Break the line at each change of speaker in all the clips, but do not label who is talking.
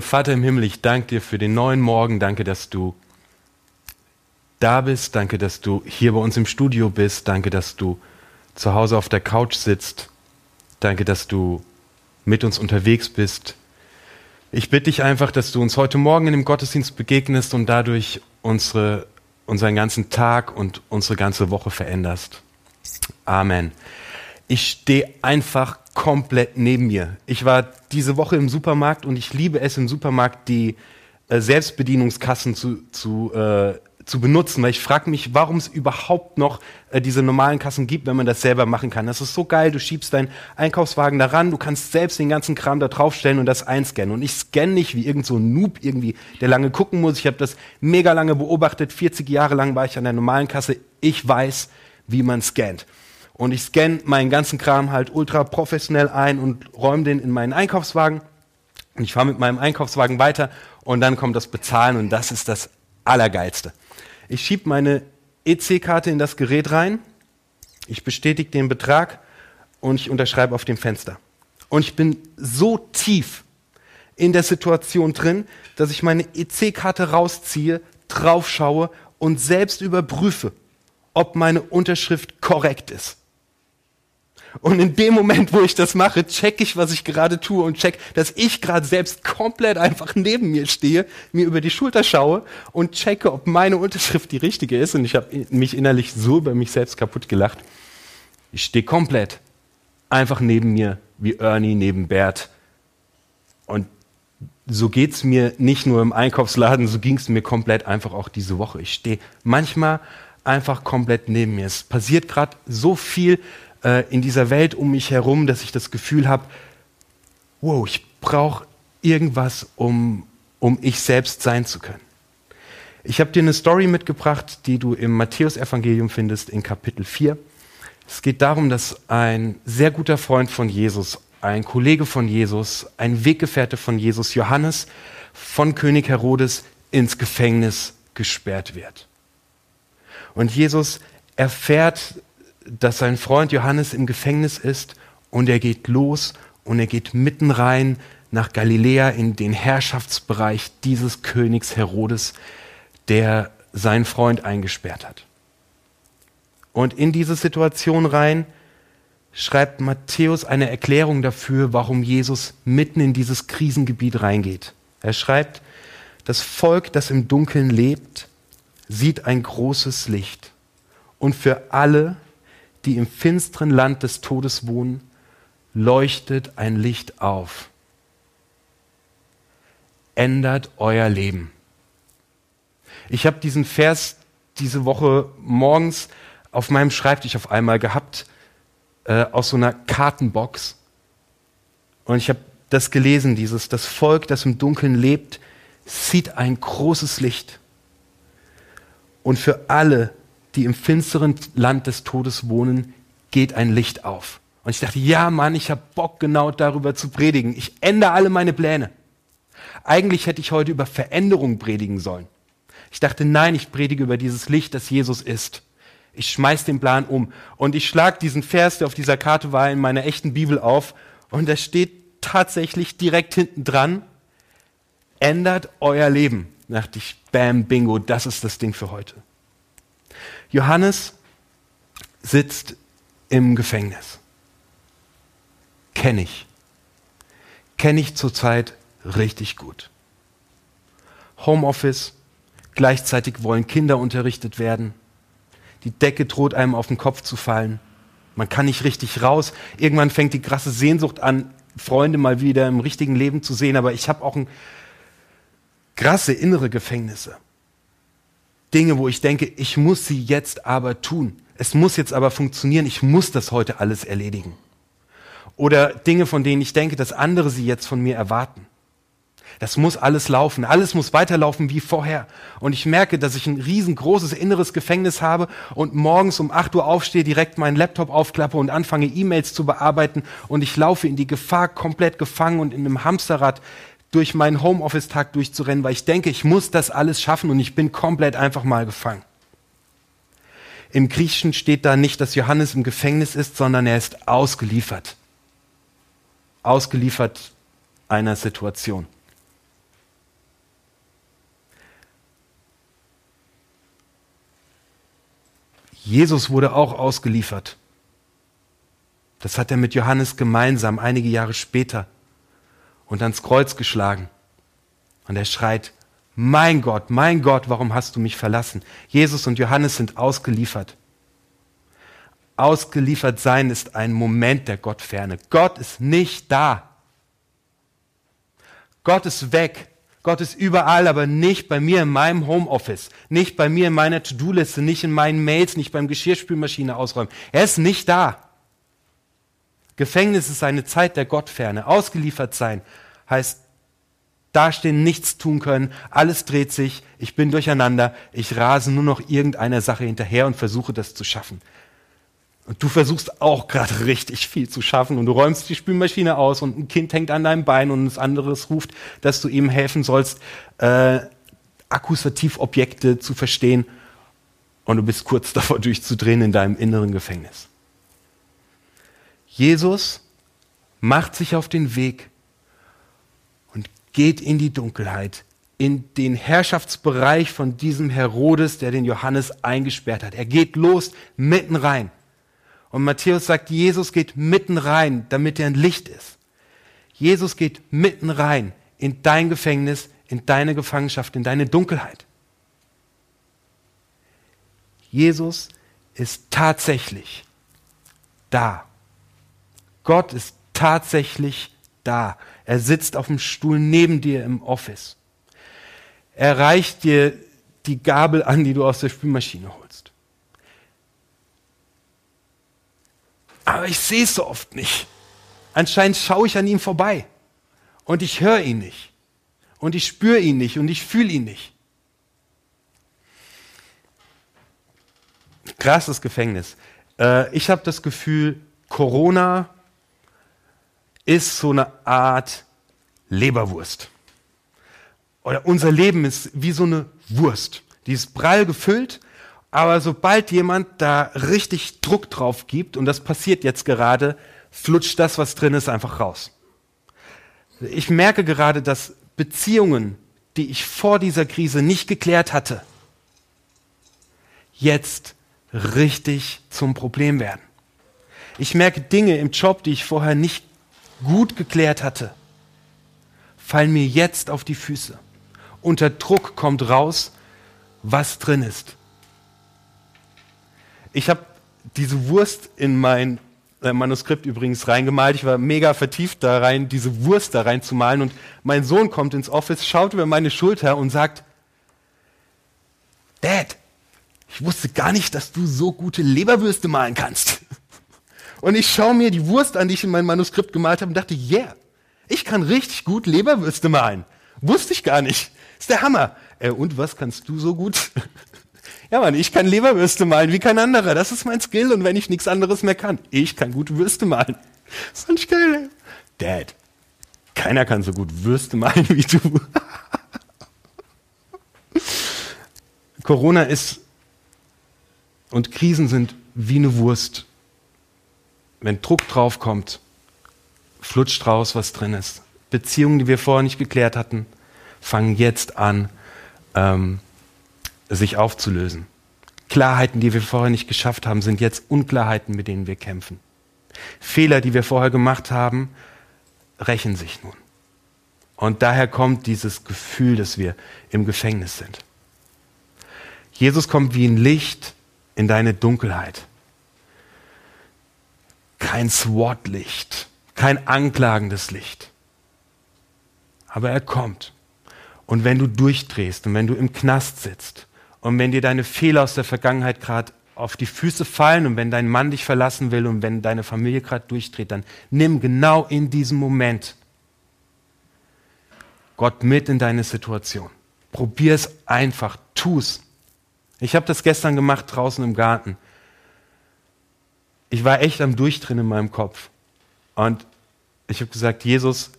Vater im Himmel, ich danke dir für den neuen Morgen. Danke, dass du da bist. Danke, dass du hier bei uns im Studio bist. Danke, dass du zu Hause auf der Couch sitzt. Danke, dass du mit uns unterwegs bist. Ich bitte dich einfach, dass du uns heute Morgen in dem Gottesdienst begegnest und dadurch unsere, unseren ganzen Tag und unsere ganze Woche veränderst. Amen. Ich stehe einfach komplett neben mir. Ich war diese Woche im Supermarkt und ich liebe es im Supermarkt, die äh, Selbstbedienungskassen zu, zu, äh, zu benutzen, weil ich frage mich, warum es überhaupt noch äh, diese normalen Kassen gibt, wenn man das selber machen kann. Das ist so geil, du schiebst deinen Einkaufswagen daran, du kannst selbst den ganzen Kram da draufstellen und das einscannen. Und ich scanne nicht wie irgend so ein Noob irgendwie, der lange gucken muss. Ich habe das mega lange beobachtet, 40 Jahre lang war ich an der normalen Kasse. Ich weiß, wie man scannt und ich scanne meinen ganzen Kram halt ultra professionell ein und räume den in meinen Einkaufswagen. Und ich fahre mit meinem Einkaufswagen weiter und dann kommt das Bezahlen und das ist das Allergeilste. Ich schiebe meine EC-Karte in das Gerät rein, ich bestätige den Betrag und ich unterschreibe auf dem Fenster. Und ich bin so tief in der Situation drin, dass ich meine EC-Karte rausziehe, draufschaue und selbst überprüfe, ob meine Unterschrift korrekt ist. Und in dem Moment, wo ich das mache, check ich, was ich gerade tue und check, dass ich gerade selbst komplett einfach neben mir stehe, mir über die Schulter schaue und checke, ob meine Unterschrift die richtige ist. Und ich habe mich innerlich so über mich selbst kaputt gelacht. Ich stehe komplett einfach neben mir, wie Ernie neben Bert. Und so geht's mir nicht nur im Einkaufsladen, so ging's mir komplett einfach auch diese Woche. Ich stehe manchmal einfach komplett neben mir. Es passiert gerade so viel äh, in dieser Welt um mich herum, dass ich das Gefühl habe, wow, ich brauche irgendwas, um, um ich selbst sein zu können. Ich habe dir eine Story mitgebracht, die du im Matthäusevangelium findest in Kapitel 4. Es geht darum, dass ein sehr guter Freund von Jesus, ein Kollege von Jesus, ein Weggefährte von Jesus, Johannes, von König Herodes ins Gefängnis gesperrt wird. Und Jesus erfährt dass sein Freund Johannes im Gefängnis ist und er geht los und er geht mitten rein nach Galiläa in den Herrschaftsbereich dieses Königs Herodes, der seinen Freund eingesperrt hat. Und in diese Situation rein schreibt Matthäus eine Erklärung dafür, warum Jesus mitten in dieses Krisengebiet reingeht. Er schreibt, das Volk, das im Dunkeln lebt, sieht ein großes Licht. Und für alle, die im finsteren Land des Todes wohnen, leuchtet ein Licht auf. Ändert euer Leben. Ich habe diesen Vers diese Woche morgens auf meinem Schreibtisch auf einmal gehabt, äh, aus so einer Kartenbox. Und ich habe das gelesen, dieses, das Volk, das im Dunkeln lebt, sieht ein großes Licht. Und für alle, die im finsteren Land des Todes wohnen, geht ein Licht auf. Und ich dachte, ja Mann, ich habe Bock genau darüber zu predigen. Ich ändere alle meine Pläne. Eigentlich hätte ich heute über Veränderung predigen sollen. Ich dachte, nein, ich predige über dieses Licht, das Jesus ist. Ich schmeiß den Plan um und ich schlag diesen Vers, der auf dieser Karte war, in meiner echten Bibel auf und da steht tatsächlich direkt hinten dran, ändert euer Leben. Da dachte ich, bam, bingo, das ist das Ding für heute. Johannes sitzt im Gefängnis. Kenne ich. Kenne ich zurzeit richtig gut. Homeoffice, gleichzeitig wollen Kinder unterrichtet werden. Die Decke droht einem auf den Kopf zu fallen. Man kann nicht richtig raus. Irgendwann fängt die krasse Sehnsucht an, Freunde mal wieder im richtigen Leben zu sehen. Aber ich habe auch ein krasse innere Gefängnisse. Dinge, wo ich denke, ich muss sie jetzt aber tun. Es muss jetzt aber funktionieren. Ich muss das heute alles erledigen. Oder Dinge, von denen ich denke, dass andere sie jetzt von mir erwarten. Das muss alles laufen. Alles muss weiterlaufen wie vorher. Und ich merke, dass ich ein riesengroßes inneres Gefängnis habe und morgens um 8 Uhr aufstehe, direkt meinen Laptop aufklappe und anfange E-Mails zu bearbeiten und ich laufe in die Gefahr, komplett gefangen und in einem Hamsterrad durch meinen Homeoffice-Tag durchzurennen, weil ich denke, ich muss das alles schaffen und ich bin komplett einfach mal gefangen. Im Griechischen steht da nicht, dass Johannes im Gefängnis ist, sondern er ist ausgeliefert. Ausgeliefert einer Situation. Jesus wurde auch ausgeliefert. Das hat er mit Johannes gemeinsam einige Jahre später und ans Kreuz geschlagen. Und er schreit, mein Gott, mein Gott, warum hast du mich verlassen? Jesus und Johannes sind ausgeliefert. Ausgeliefert sein ist ein Moment der Gottferne. Gott ist nicht da. Gott ist weg. Gott ist überall, aber nicht bei mir in meinem Homeoffice, nicht bei mir in meiner To-Do-Liste, nicht in meinen Mails, nicht beim Geschirrspülmaschine ausräumen. Er ist nicht da. Gefängnis ist eine Zeit der Gottferne. Ausgeliefert sein heißt dastehen, nichts tun können, alles dreht sich, ich bin durcheinander, ich rase nur noch irgendeiner Sache hinterher und versuche das zu schaffen. Und du versuchst auch gerade richtig viel zu schaffen und du räumst die Spülmaschine aus und ein Kind hängt an deinem Bein und das anderes ruft, dass du ihm helfen sollst, äh, Akkusativobjekte zu verstehen und du bist kurz davor durchzudrehen in deinem inneren Gefängnis. Jesus macht sich auf den Weg und geht in die Dunkelheit, in den Herrschaftsbereich von diesem Herodes, der den Johannes eingesperrt hat. Er geht los mitten rein. Und Matthäus sagt, Jesus geht mitten rein, damit er ein Licht ist. Jesus geht mitten rein in dein Gefängnis, in deine Gefangenschaft, in deine Dunkelheit. Jesus ist tatsächlich da. Gott ist tatsächlich da. Er sitzt auf dem Stuhl neben dir im Office. Er reicht dir die Gabel an, die du aus der Spülmaschine holst. Aber ich sehe es so oft nicht. Anscheinend schaue ich an ihm vorbei. Und ich höre ihn nicht. Und ich spüre ihn nicht und ich fühle ihn nicht. Krasses Gefängnis. Äh, ich habe das Gefühl, Corona ist so eine Art Leberwurst. Oder unser Leben ist wie so eine Wurst. Die ist prall gefüllt, aber sobald jemand da richtig Druck drauf gibt, und das passiert jetzt gerade, flutscht das, was drin ist, einfach raus. Ich merke gerade, dass Beziehungen, die ich vor dieser Krise nicht geklärt hatte, jetzt richtig zum Problem werden. Ich merke Dinge im Job, die ich vorher nicht gut geklärt hatte, fallen mir jetzt auf die Füße. Unter Druck kommt raus, was drin ist. Ich habe diese Wurst in mein äh, Manuskript übrigens reingemalt. Ich war mega vertieft da rein, diese Wurst da rein zu malen. Und mein Sohn kommt ins Office, schaut über meine Schulter und sagt, Dad, ich wusste gar nicht, dass du so gute Leberwürste malen kannst. Und ich schaue mir die Wurst an, die ich in mein Manuskript gemalt habe und dachte, yeah, ich kann richtig gut Leberwürste malen. Wusste ich gar nicht. Ist der Hammer. Äh, und was kannst du so gut? Ja, Mann, ich kann Leberwürste malen wie kein anderer. Das ist mein Skill und wenn ich nichts anderes mehr kann, ich kann gute Würste malen. Das ist ein geil. Dad, keiner kann so gut Würste malen wie du. Corona ist und Krisen sind wie eine Wurst. Wenn Druck drauf kommt, flutscht raus, was drin ist. Beziehungen, die wir vorher nicht geklärt hatten, fangen jetzt an, ähm, sich aufzulösen. Klarheiten, die wir vorher nicht geschafft haben, sind jetzt Unklarheiten, mit denen wir kämpfen. Fehler, die wir vorher gemacht haben, rächen sich nun. Und daher kommt dieses Gefühl, dass wir im Gefängnis sind. Jesus kommt wie ein Licht in deine Dunkelheit. Kein SWAT-Licht, kein anklagendes Licht. Aber er kommt. Und wenn du durchdrehst und wenn du im Knast sitzt und wenn dir deine Fehler aus der Vergangenheit gerade auf die Füße fallen und wenn dein Mann dich verlassen will und wenn deine Familie gerade durchdreht, dann nimm genau in diesem Moment Gott mit in deine Situation. Probier es einfach, tu es. Ich habe das gestern gemacht draußen im Garten. Ich war echt am Durchdrehen in meinem Kopf. Und ich habe gesagt, Jesus,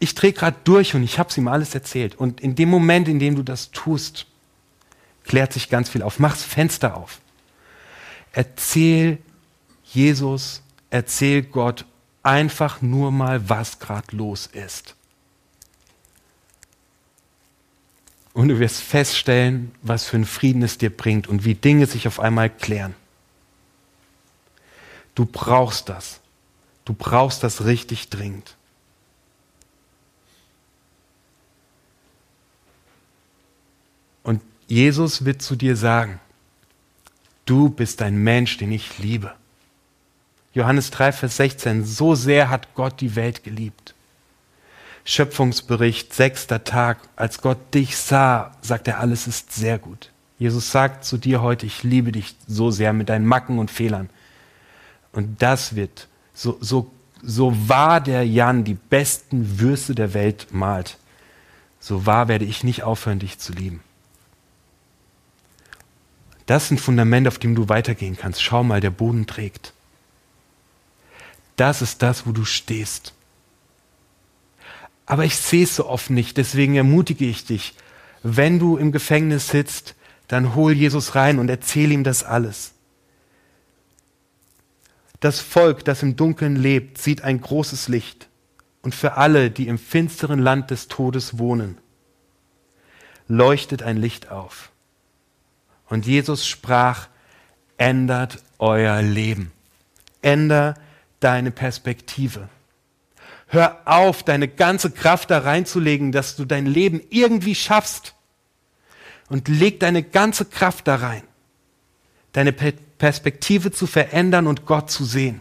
ich drehe gerade durch und ich habe es ihm alles erzählt. Und in dem Moment, in dem du das tust, klärt sich ganz viel auf. Mach's Fenster auf. Erzähl Jesus, erzähl Gott einfach nur mal, was gerade los ist. Und du wirst feststellen, was für einen Frieden es dir bringt und wie Dinge sich auf einmal klären. Du brauchst das. Du brauchst das richtig dringend. Und Jesus wird zu dir sagen, du bist ein Mensch, den ich liebe. Johannes 3, Vers 16, so sehr hat Gott die Welt geliebt. Schöpfungsbericht, sechster Tag, als Gott dich sah, sagt er, alles ist sehr gut. Jesus sagt zu dir heute, ich liebe dich so sehr mit deinen Macken und Fehlern. Und das wird, so, so, so wahr der Jan die besten Würste der Welt malt, so wahr werde ich nicht aufhören, dich zu lieben. Das ist ein Fundament, auf dem du weitergehen kannst. Schau mal, der Boden trägt. Das ist das, wo du stehst. Aber ich sehe es so oft nicht, deswegen ermutige ich dich, wenn du im Gefängnis sitzt, dann hol Jesus rein und erzähl ihm das alles. Das Volk, das im Dunkeln lebt, sieht ein großes Licht. Und für alle, die im finsteren Land des Todes wohnen, leuchtet ein Licht auf. Und Jesus sprach, ändert euer Leben. Änder deine Perspektive. Hör auf, deine ganze Kraft da reinzulegen, dass du dein Leben irgendwie schaffst. Und leg deine ganze Kraft da rein, deine Perspektive zu verändern und Gott zu sehen.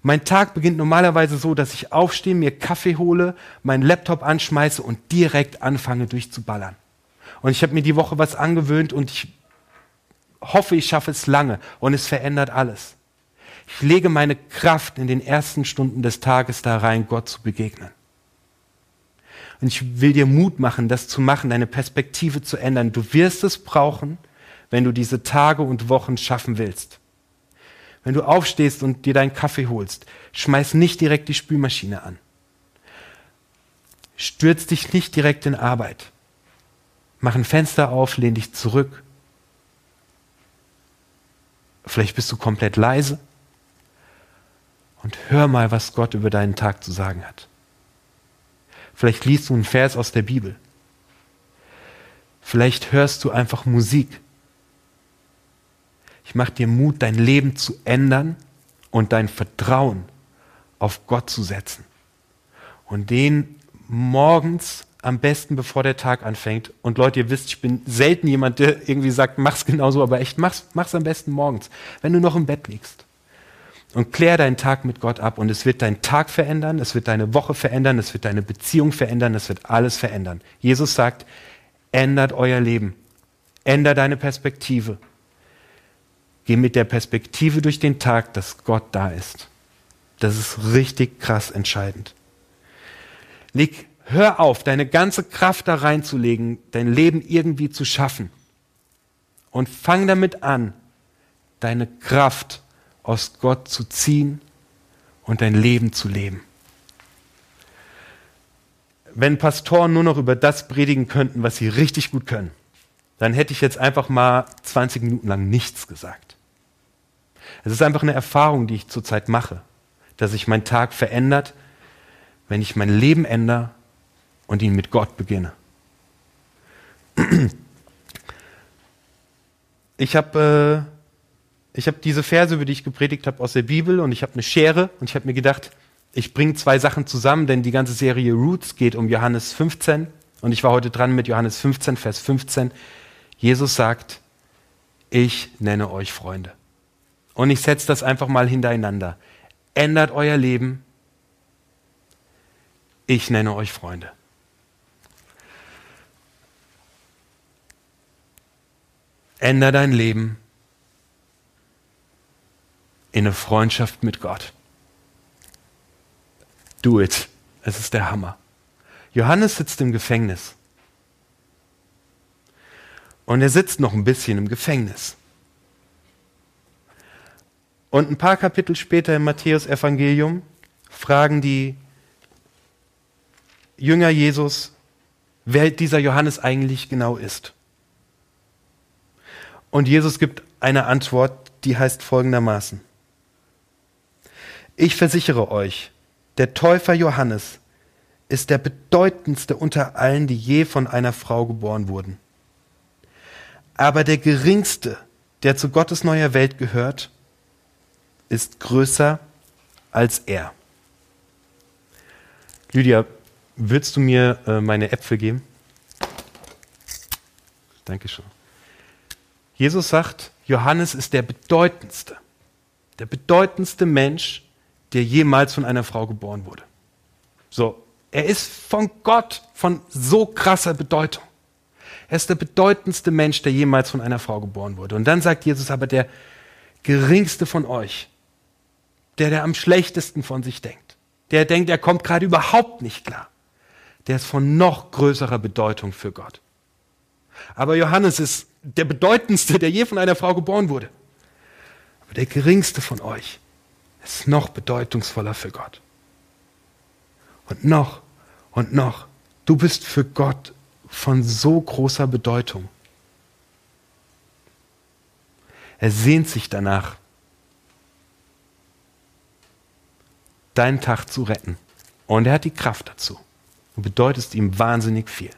Mein Tag beginnt normalerweise so, dass ich aufstehe, mir Kaffee hole, meinen Laptop anschmeiße und direkt anfange durchzuballern. Und ich habe mir die Woche was angewöhnt und ich hoffe, ich schaffe es lange und es verändert alles. Ich lege meine Kraft in den ersten Stunden des Tages da rein, Gott zu begegnen. Und ich will dir Mut machen, das zu machen, deine Perspektive zu ändern. Du wirst es brauchen, wenn du diese Tage und Wochen schaffen willst. Wenn du aufstehst und dir deinen Kaffee holst, schmeiß nicht direkt die Spülmaschine an. Stürz dich nicht direkt in Arbeit. Mach ein Fenster auf, lehn dich zurück. Vielleicht bist du komplett leise und hör mal, was Gott über deinen Tag zu sagen hat. Vielleicht liest du einen Vers aus der Bibel. Vielleicht hörst du einfach Musik. Ich mache dir Mut, dein Leben zu ändern und dein Vertrauen auf Gott zu setzen. Und den morgens am besten, bevor der Tag anfängt. Und Leute, ihr wisst, ich bin selten jemand, der irgendwie sagt, mach's genauso, aber echt, mach's, mach's am besten morgens, wenn du noch im Bett liegst und klär deinen Tag mit Gott ab und es wird deinen Tag verändern, es wird deine Woche verändern, es wird deine Beziehung verändern, es wird alles verändern. Jesus sagt, ändert euer Leben, ändert deine Perspektive. Geh mit der Perspektive durch den Tag, dass Gott da ist. Das ist richtig krass entscheidend. Leg, hör auf, deine ganze Kraft da reinzulegen, dein Leben irgendwie zu schaffen. Und fang damit an, deine Kraft aus Gott zu ziehen und dein Leben zu leben. Wenn Pastoren nur noch über das predigen könnten, was sie richtig gut können, dann hätte ich jetzt einfach mal 20 Minuten lang nichts gesagt. Es ist einfach eine Erfahrung, die ich zurzeit mache, dass sich mein Tag verändert, wenn ich mein Leben ändere und ihn mit Gott beginne. Ich habe äh, habe diese Verse, über die ich gepredigt habe, aus der Bibel und ich habe eine Schere und ich habe mir gedacht, ich bringe zwei Sachen zusammen, denn die ganze Serie Roots geht um Johannes 15 und ich war heute dran mit Johannes 15, Vers 15. Jesus sagt, ich nenne euch Freunde. Und ich setze das einfach mal hintereinander. Ändert euer Leben. Ich nenne euch Freunde. Änder dein Leben in eine Freundschaft mit Gott. Do it. Es ist der Hammer. Johannes sitzt im Gefängnis. Und er sitzt noch ein bisschen im Gefängnis. Und ein paar Kapitel später im Matthäus-Evangelium fragen die Jünger Jesus, wer dieser Johannes eigentlich genau ist. Und Jesus gibt eine Antwort, die heißt folgendermaßen. Ich versichere euch, der Täufer Johannes ist der bedeutendste unter allen, die je von einer Frau geboren wurden. Aber der geringste der zu Gottes neuer Welt gehört, ist größer als er. Lydia, würdest du mir äh, meine Äpfel geben? Dankeschön. Jesus sagt, Johannes ist der bedeutendste, der bedeutendste Mensch, der jemals von einer Frau geboren wurde. So, er ist von Gott von so krasser Bedeutung. Er ist der bedeutendste Mensch, der jemals von einer Frau geboren wurde. Und dann sagt Jesus aber der geringste von euch, der, der am schlechtesten von sich denkt, der denkt, er kommt gerade überhaupt nicht klar, der ist von noch größerer Bedeutung für Gott. Aber Johannes ist der bedeutendste, der je von einer Frau geboren wurde. Aber der geringste von euch ist noch bedeutungsvoller für Gott. Und noch und noch, du bist für Gott von so großer Bedeutung. Er sehnt sich danach, deinen Tag zu retten. Und er hat die Kraft dazu. Du bedeutest ihm wahnsinnig viel.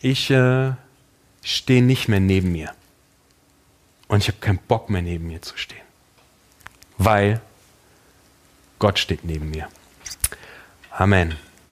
Ich äh, stehe nicht mehr neben mir. Und ich habe keinen Bock mehr neben mir zu stehen. Weil Gott steht neben mir. Amen.